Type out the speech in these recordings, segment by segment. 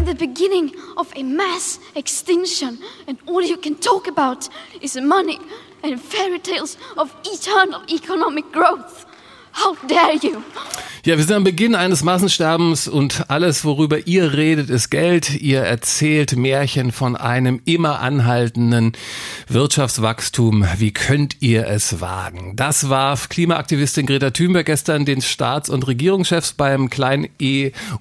in the beginning of a mass extinction, and all you can talk about is money and fairy tales of eternal economic growth. How dare you? Ja, wir sind am Beginn eines Massensterbens und alles, worüber ihr redet, ist Geld. Ihr erzählt Märchen von einem immer anhaltenden Wirtschaftswachstum. Wie könnt ihr es wagen? Das warf Klimaaktivistin Greta Thunberg gestern den Staats- und Regierungschefs beim kleinen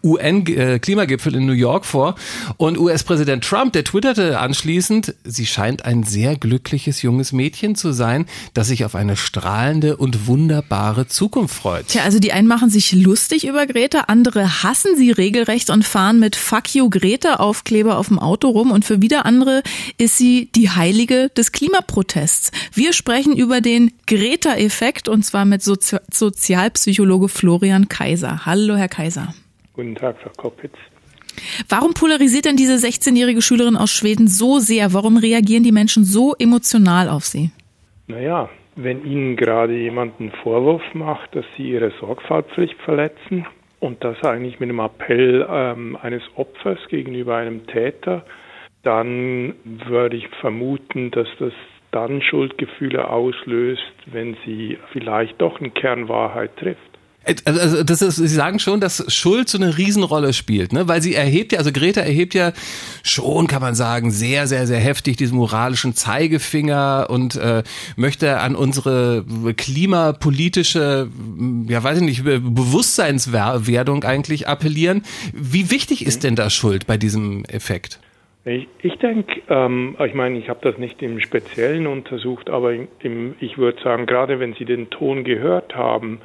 UN-Klimagipfel in New York vor. Und US-Präsident Trump, der twitterte anschließend, sie scheint ein sehr glückliches junges Mädchen zu sein, das sich auf eine strahlende und wunderbare Zukunft freut. Tja, also die einen machen sich lustig über Greta, andere hassen sie regelrecht und fahren mit Fuck you Greta Aufkleber auf dem Auto rum und für wieder andere ist sie die Heilige des Klimaprotests. Wir sprechen über den Greta-Effekt und zwar mit Sozi Sozialpsychologe Florian Kaiser. Hallo, Herr Kaiser. Guten Tag, Frau Koppitz. Warum polarisiert denn diese 16-jährige Schülerin aus Schweden so sehr? Warum reagieren die Menschen so emotional auf sie? Naja, wenn Ihnen gerade jemand einen Vorwurf macht, dass Sie Ihre Sorgfaltspflicht verletzen und das eigentlich mit einem Appell ähm, eines Opfers gegenüber einem Täter, dann würde ich vermuten, dass das dann Schuldgefühle auslöst, wenn sie vielleicht doch eine Kernwahrheit trifft. Also, also das ist, Sie sagen schon, dass Schuld so eine Riesenrolle spielt, ne? Weil sie erhebt ja, also Greta erhebt ja schon, kann man sagen, sehr, sehr, sehr heftig diesen moralischen Zeigefinger und äh, möchte an unsere klimapolitische, ja weiß ich nicht, Bewusstseinswerdung eigentlich appellieren. Wie wichtig ist denn da Schuld bei diesem Effekt? Ich, ich denke, ähm, ich meine, ich habe das nicht im Speziellen untersucht, aber im, ich würde sagen, gerade wenn Sie den Ton gehört haben,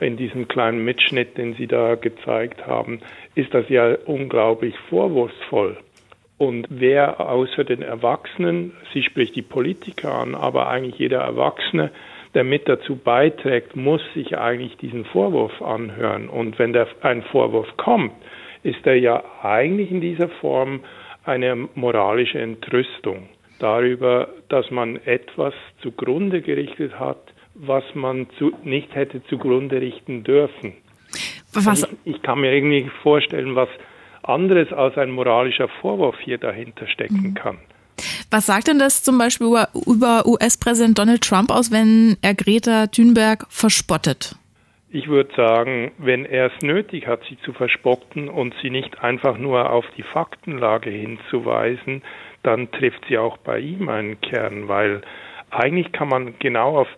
in diesem kleinen Mitschnitt, den Sie da gezeigt haben, ist das ja unglaublich vorwurfsvoll. Und wer außer den Erwachsenen, sie spricht die Politiker an, aber eigentlich jeder Erwachsene, der mit dazu beiträgt, muss sich eigentlich diesen Vorwurf anhören. Und wenn der, ein Vorwurf kommt, ist er ja eigentlich in dieser Form eine moralische Entrüstung darüber, dass man etwas zugrunde gerichtet hat, was man zu, nicht hätte zugrunde richten dürfen. Also ich, ich, kann mir irgendwie vorstellen, was anderes als ein moralischer Vorwurf hier dahinter stecken mhm. kann. Was sagt denn das zum Beispiel über, über US-Präsident Donald Trump aus, wenn er Greta Thunberg verspottet? Ich würde sagen, wenn er es nötig hat, sie zu verspotten und sie nicht einfach nur auf die Faktenlage hinzuweisen, dann trifft sie auch bei ihm einen Kern, weil eigentlich kann man genau auf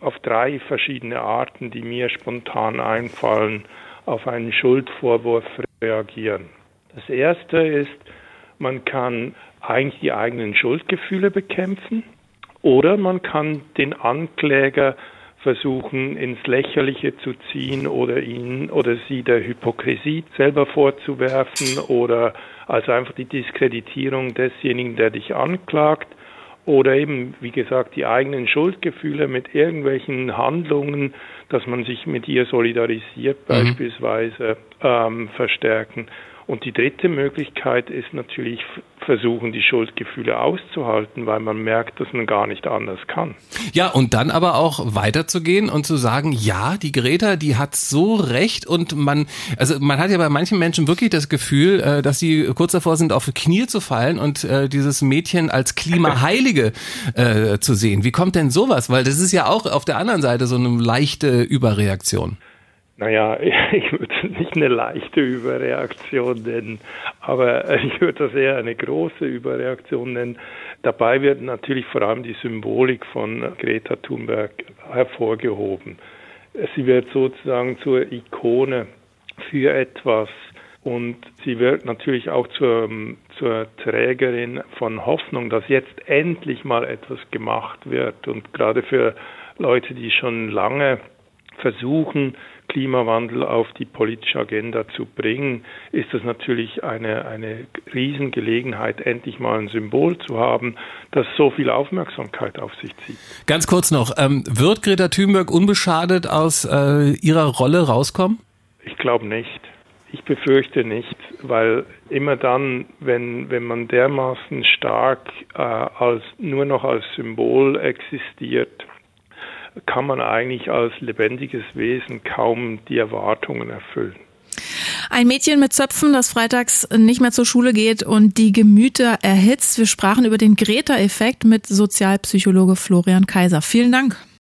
auf drei verschiedene Arten, die mir spontan einfallen, auf einen Schuldvorwurf reagieren. Das erste ist, man kann eigentlich die eigenen Schuldgefühle bekämpfen oder man kann den Ankläger versuchen ins Lächerliche zu ziehen oder ihn oder sie der Hypokrisie selber vorzuwerfen oder also einfach die Diskreditierung desjenigen, der dich anklagt oder eben, wie gesagt, die eigenen Schuldgefühle mit irgendwelchen Handlungen, dass man sich mit ihr solidarisiert, mhm. beispielsweise ähm, verstärken. Und die dritte Möglichkeit ist natürlich versuchen, die Schuldgefühle auszuhalten, weil man merkt, dass man gar nicht anders kann. Ja, und dann aber auch weiterzugehen und zu sagen, ja, die Greta, die hat so recht und man, also man hat ja bei manchen Menschen wirklich das Gefühl, äh, dass sie kurz davor sind, auf Knie zu fallen und äh, dieses Mädchen als Klimaheilige äh, zu sehen. Wie kommt denn sowas? Weil das ist ja auch auf der anderen Seite so eine leichte Überreaktion. Naja, ich würde es nicht eine leichte Überreaktion nennen, aber ich würde das eher eine große Überreaktion nennen. Dabei wird natürlich vor allem die Symbolik von Greta Thunberg hervorgehoben. Sie wird sozusagen zur Ikone für etwas und sie wird natürlich auch zur, zur Trägerin von Hoffnung, dass jetzt endlich mal etwas gemacht wird. Und gerade für Leute, die schon lange versuchen, Klimawandel auf die politische Agenda zu bringen, ist es natürlich eine, eine Riesengelegenheit, endlich mal ein Symbol zu haben, das so viel Aufmerksamkeit auf sich zieht. Ganz kurz noch, ähm, wird Greta Thunberg unbeschadet aus äh, ihrer Rolle rauskommen? Ich glaube nicht. Ich befürchte nicht, weil immer dann, wenn, wenn man dermaßen stark äh, als, nur noch als Symbol existiert, kann man eigentlich als lebendiges Wesen kaum die Erwartungen erfüllen. Ein Mädchen mit Zöpfen, das freitags nicht mehr zur Schule geht und die Gemüter erhitzt. Wir sprachen über den Greta-Effekt mit Sozialpsychologe Florian Kaiser. Vielen Dank.